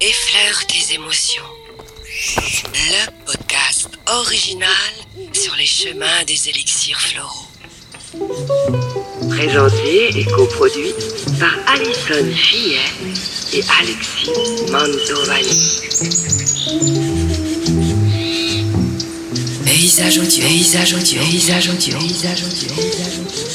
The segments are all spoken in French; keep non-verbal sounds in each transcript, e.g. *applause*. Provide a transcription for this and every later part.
Effleure tes émotions. Le podcast original sur les chemins des élixirs floraux. Présenté et coproduit par Alison Fillet et Alexis Mantovani. Paysage audio, paysage audio, paysage audio, paysage audio, paysage audio.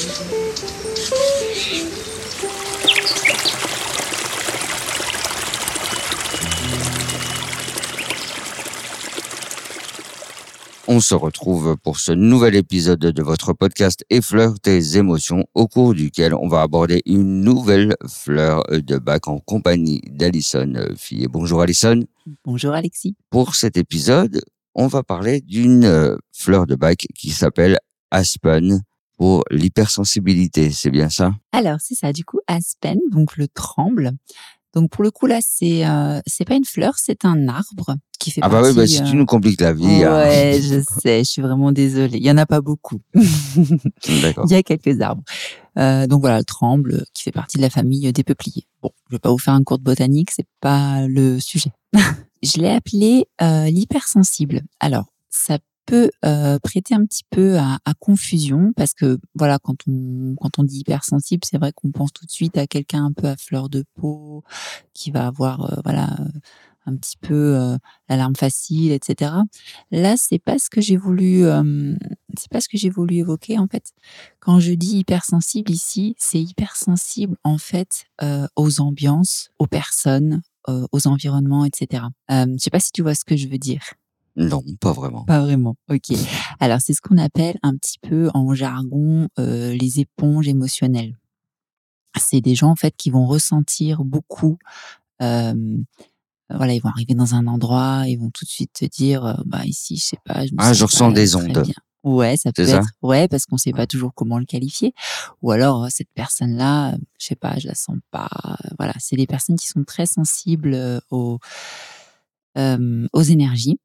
Se retrouve pour ce nouvel épisode de votre podcast Effleure tes émotions, au cours duquel on va aborder une nouvelle fleur de bac en compagnie d'Alison Fillet. Bonjour Alison. Bonjour Alexis. Pour cet épisode, on va parler d'une euh, fleur de bac qui s'appelle Aspen pour l'hypersensibilité. C'est bien ça? Alors c'est ça, du coup Aspen, donc le tremble. Donc pour le coup là, c'est euh, c'est pas une fleur, c'est un arbre qui fait Ah bah oui, bah, si euh, tu nous compliques la vie. hein. Ouais, je sais, je suis vraiment désolée. Il y en a pas beaucoup. D'accord. *laughs* Il y a quelques arbres. Euh, donc voilà, le tremble qui fait partie de la famille des peupliers. Bon, je vais pas vous faire un cours de botanique, c'est pas le sujet. *laughs* je l'ai appelé euh, l'hypersensible. Alors, ça peut euh, prêter un petit peu à, à confusion parce que voilà, quand on quand on dit hypersensible, c'est vrai qu'on pense tout de suite à quelqu'un un peu à fleur de peau qui va avoir euh, voilà euh, un petit peu euh, l'alarme facile, etc. Là, c'est pas ce que j'ai voulu, euh, c'est pas ce que j'ai voulu évoquer en fait. Quand je dis hypersensible ici, c'est hypersensible en fait euh, aux ambiances, aux personnes, euh, aux environnements, etc. Je sais pas si tu vois ce que je veux dire. Non, pas vraiment. Pas vraiment. Ok. Alors c'est ce qu'on appelle un petit peu en jargon les éponges émotionnelles. C'est des gens en fait qui vont ressentir beaucoup. Euh, voilà, ils vont arriver dans un endroit, ils vont tout de suite te dire, euh, bah ici, je sais pas. Je me Ah, je ressens pas des très ondes. bien. Ouais, ça peut ça être. Ouais, parce qu'on sait pas toujours comment le qualifier. Ou alors euh, cette personne-là, euh, je sais pas, je la sens pas. Voilà, c'est des personnes qui sont très sensibles euh, aux euh, aux énergies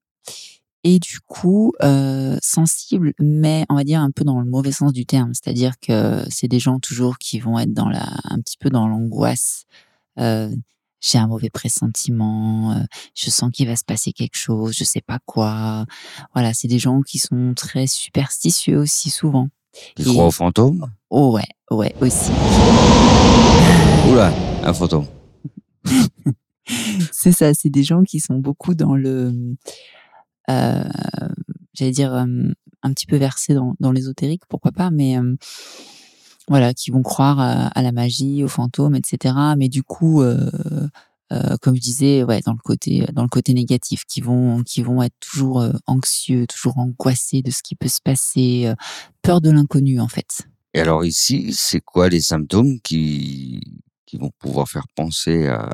et du coup euh, sensibles, mais on va dire un peu dans le mauvais sens du terme, c'est-à-dire que c'est des gens toujours qui vont être dans la, un petit peu dans l'angoisse. Euh, j'ai un mauvais pressentiment, euh, je sens qu'il va se passer quelque chose, je sais pas quoi. Voilà, c'est des gens qui sont très superstitieux aussi souvent. Et- crois aux fantômes? Oh ouais, ouais aussi. Oula, un fantôme. *laughs* c'est ça, c'est des gens qui sont beaucoup dans le, euh, j'allais dire euh, un petit peu versés dans, dans l'ésotérique, pourquoi pas, mais voilà, qui vont croire à, la magie, aux fantômes, etc. Mais du coup, euh, euh, comme je disais, ouais, dans le côté, dans le côté négatif, qui vont, qui vont être toujours euh, anxieux, toujours angoissés de ce qui peut se passer, peur de l'inconnu en fait. Et alors ici, c'est quoi les symptômes qui, qui vont pouvoir faire penser à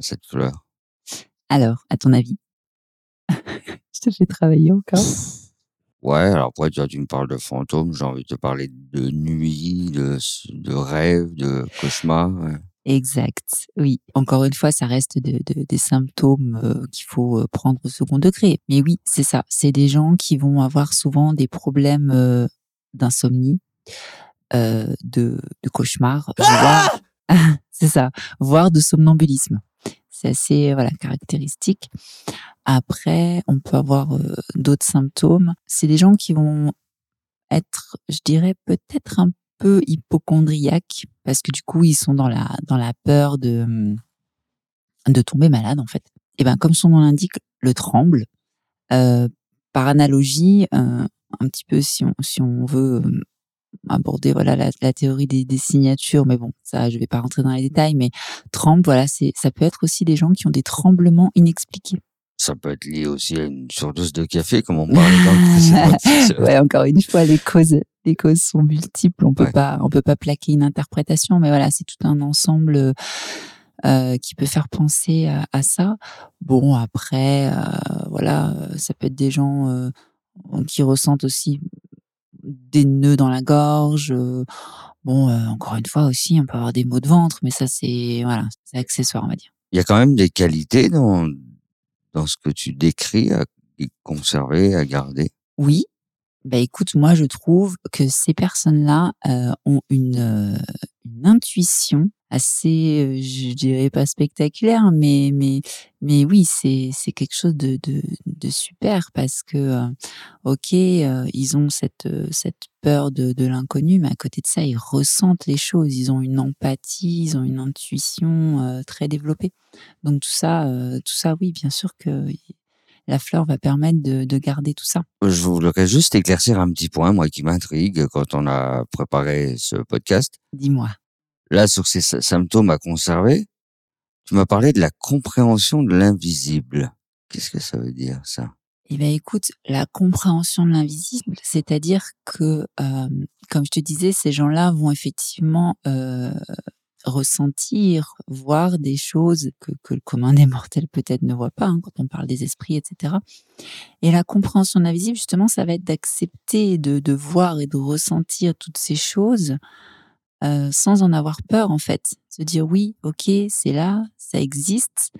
cette fleur? Alors, à ton avis? *laughs* Je te fais travailler encore. *laughs* Ouais, alors après, tu, vois, tu me parles de fantômes, j'ai envie de te parler de nuit, de, de rêve, de cauchemar. ouais. Exact. Oui. Encore une fois, ça reste de- de- des symptômes euh, qu'il faut euh, prendre au second degré. Mais oui, c'est ça. C'est des gens qui vont avoir souvent des problèmes euh, d'insomnie, euh, de, de cauchemar, voire, *laughs* c'est ça, voire de somnambulisme. C'est assez voilà caractéristique. Après, on peut avoir euh, d'autres symptômes. C'est des gens qui vont être, je dirais, peut-être un peu hypochondriaques parce que du coup, ils sont dans la dans la peur de de tomber malade en fait. Et ben comme son nom l'indique, le tremble. Euh, par analogie, euh, un petit peu si on si on veut euh, aborder voilà la, la théorie des, des signatures, mais bon ça je vais pas rentrer dans les détails, mais tremble voilà c'est ça peut être aussi des gens qui ont des tremblements inexpliqués. Ça peut être lié aussi à une surdose de café, comme on parlait dans le *laughs* ouais, encore une fois, les causes, les causes sont multiples. On peut Ouais. pas, on peut pas plaquer une interprétation, mais voilà, c'est tout un ensemble euh, qui peut faire penser à, à ça. Bon, après, euh, voilà, euh, ça peut être des gens euh, qui ressentent aussi des nœuds dans la gorge. bon, euh, encore une fois aussi, on peut avoir des maux de ventre, mais ça, c'est voilà, c'est accessoire, on va dire. Il y a quand même des qualités dans, dans ce que tu décris à conserver, à garder? Oui. Bah écoute, moi je trouve que ces personnes-là euh, ont une, euh, une intuition assez, je dirais pas spectaculaire, mais mais mais oui, c'est c'est quelque chose de de, de super parce que ok, ils ont cette cette peur de de l'inconnu, mais à côté de ça, ils ressentent les choses, ils ont une empathie, ils ont une intuition très développée. Donc tout ça, tout ça, oui, bien sûr que la fleur va permettre de, de, garder tout ça. Je voudrais juste éclaircir un petit point, moi, qui m'intrigue quand on a préparé ce podcast. Dis-moi là, sur ces symptômes à conserver, tu m'as parlé de la compréhension de l'invisible. Qu'est-ce que ça veut dire, ça? Eh bien, écoute, la compréhension de l'invisible, c'est-à-dire que, euh, comme je te disais, ces gens-là vont effectivement euh, ressentir, voir des choses que, le commun des mortels peut-être ne voit pas hein, quand on parle des esprits, etc. Et la compréhension de l'invisible, justement, ça va être d'accepter de voir et de ressentir toutes ces choses euh, sans en avoir peur en fait. Se dire oui, ok, c'est là, ça existe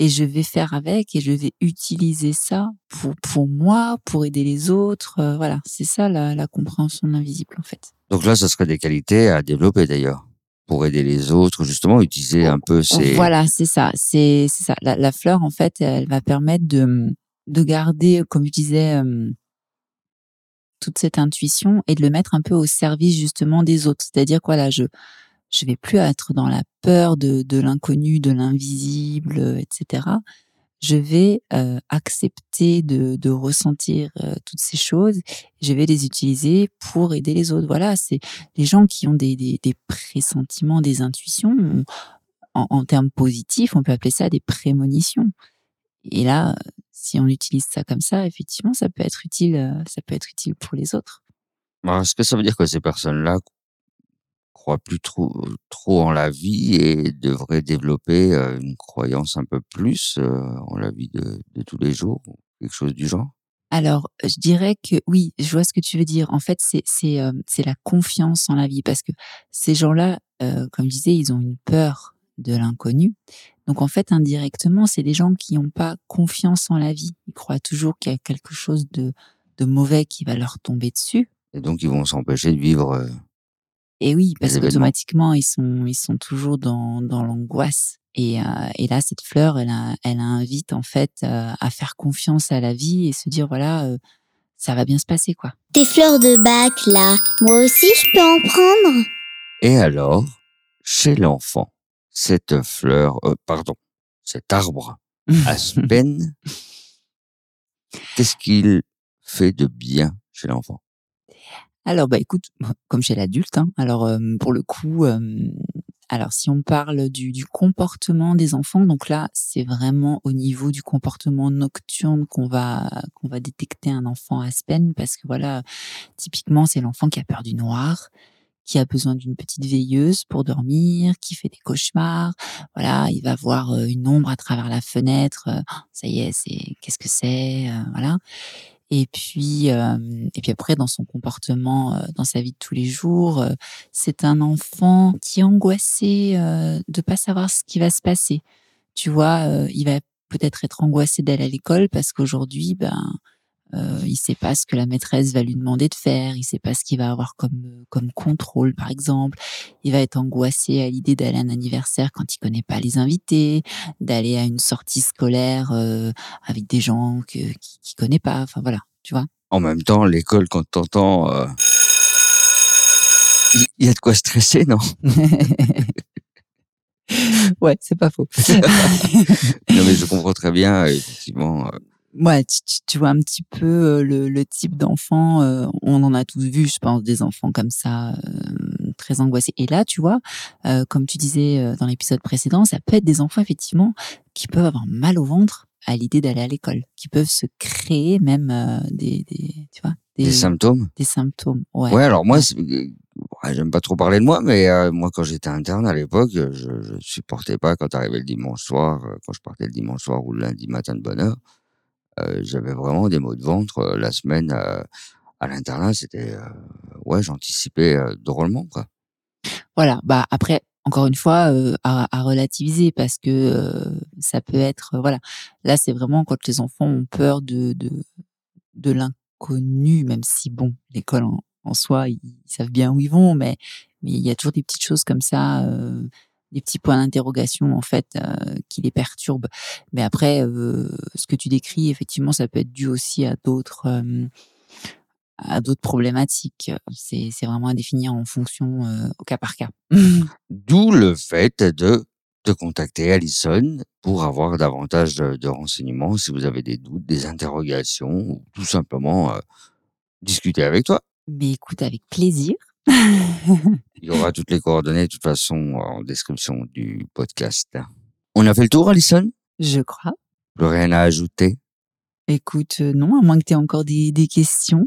et je vais faire avec et je vais utiliser ça pour pour moi, pour aider les autres. Euh, voilà, c'est ça la, la compréhension de l'invisible en fait. Donc là, ce serait des qualités à développer d'ailleurs pour aider les autres, justement, utiliser un peu ces. Voilà, c'est ça, c'est c'est ça. La, la, fleur en fait, elle va permettre de de garder, comme je disais. Euh, toute cette intuition et de le mettre un peu au service justement des autres. C'est-à-dire quoi là, je je vais plus être dans la peur de, l'inconnu, de l'invisible, etc. Je vais euh, accepter de, ressentir euh, toutes ces choses. Je vais les utiliser pour aider les autres. Voilà, c'est les gens qui ont des, des, des pressentiments, des intuitions. En, en termes positifs, on peut appeler ça des prémonitions. Et là, si on utilise ça comme ça, effectivement, ça peut être utile, euh, ça peut être utile pour les autres. Est-ce que ça veut dire que ces personnes-là croient plus trop, trop en la vie et devraient développer euh, une croyance un peu plus euh, en la vie de, de tous les jours, quelque chose du genre? Alors, je dirais que oui, je vois ce que tu veux dire. En fait, c'est c'est c'est la confiance en la vie parce que ces gens-là, comme je disais, ils ont une peur de l'inconnu. Donc en fait, indirectement, c'est des gens qui n'ont pas confiance en la vie. Ils croient toujours qu'il y a quelque chose de, de mauvais qui va leur tomber dessus. Et donc ils vont s'empêcher de vivre. Euh, et oui, parce qu'automatiquement, ils sont, ils sont toujours dans, dans l'angoisse. Et, euh, et là, cette fleur, elle, elle invite en fait euh, à faire confiance à la vie et se dire voilà, ça va bien se passer quoi. Tes fleurs de bac là, moi aussi je peux en prendre. Et alors, chez l'enfant, cette fleur, euh, pardon, cet arbre aspen, *laughs* qu'est-ce qu'il fait de bien chez l'enfant? Alors, bah écoute, comme chez l'adulte, hein, alors euh, pour le coup, euh, alors si on parle du, du, comportement des enfants, donc là, c'est vraiment au niveau du comportement nocturne qu'on va qu'on va détecter un enfant aspen, parce que voilà, typiquement, c'est l'enfant qui a peur du noir, qui a besoin d'une petite veilleuse pour dormir, qui fait des cauchemars. Voilà, il va voir euh, une ombre à travers la fenêtre. Euh, ça y est, c'est qu'est-ce que c'est euh, Voilà. Et puis, et puis après, dans son comportement, dans sa vie de tous les jours, c'est un enfant qui est angoissé de pas savoir ce qui va se passer. Tu vois, il va peut-être être angoissé d'aller à l'école parce qu'aujourd'hui, ben, euh, il sait pas ce que la maîtresse va lui demander de faire, il sait pas ce qu'il va avoir comme comme contrôle par exemple. Il va être angoissé à l'idée d'aller à un anniversaire quand il connaît pas les invités, d'aller à une sortie scolaire euh, avec des gens que qui, qui connaît pas. Enfin voilà, tu vois. En même temps, l'école quand t'entends, euh... il y a de quoi stresser, non? *laughs* Ouais, c'est pas faux. *laughs* non mais je comprends très bien effectivement euh, ouais, tu, tu, vois un petit peu euh, le, le type d'enfant. Euh, on en a tous vu, je pense, des enfants comme ça, euh, très angoissés. Et là, tu vois, comme tu disais dans l'épisode précédent, ça peut être des enfants effectivement qui peuvent avoir mal au ventre à l'idée d'aller à l'école, qui peuvent se créer même des, des, tu vois, des, des, symptômes. Des symptômes. Ouais. Ouais. Alors moi, j'aime pas trop parler de moi, mais moi quand j'étais interne à l'époque, je, je supportais pas quand arrivait le dimanche soir, quand je partais le dimanche soir ou le lundi matin de bonne heure j'avais vraiment des maux de ventre euh, la semaine euh, à l'internat. C'était ouais, j'anticipais drôlement quoi. Voilà. Bah après, encore une fois, à, à, relativiser parce que ça peut être, voilà. Là, c'est vraiment quand les enfants ont peur de de, de l'inconnu, même si bon, l'école en, en, soi, ils, savent bien où ils vont, mais mais il y a toujours des petites choses comme ça des petits points d'interrogation en fait euh, qui les perturbent. Mais après, euh, ce que tu décris, effectivement, ça peut être dû aussi à d'autres euh, à d'autres problématiques. C'est c'est vraiment à définir en fonction au cas par cas. *laughs* D'où le fait de de contacter Alison pour avoir davantage de, de renseignements si vous avez des doutes, des interrogations ou tout simplement discuter avec toi. Mais écoute, avec plaisir. *laughs* Il y aura toutes les coordonnées de toute façon en description du podcast. On a fait le tour, Alison? Je crois. Plus rien à ajouter? Écoute, euh, non, à moins que tu aies encore des, des questions.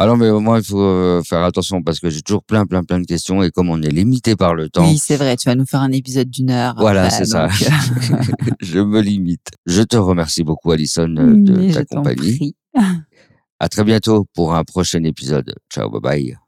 Alors, mais au moins, il faut euh, faire attention parce que j'ai toujours plein, plein, plein de questions et comme on est limité par le temps, Oui, c'est vrai, tu vas nous faire un épisode d'une heure. Voilà, après, c'est ça. donc, euh, *laughs* je me limite. Je te remercie beaucoup, Alison, de mais ta je t'en compagnie. prie. À très bientôt pour un prochain épisode. Ciao, bye bye.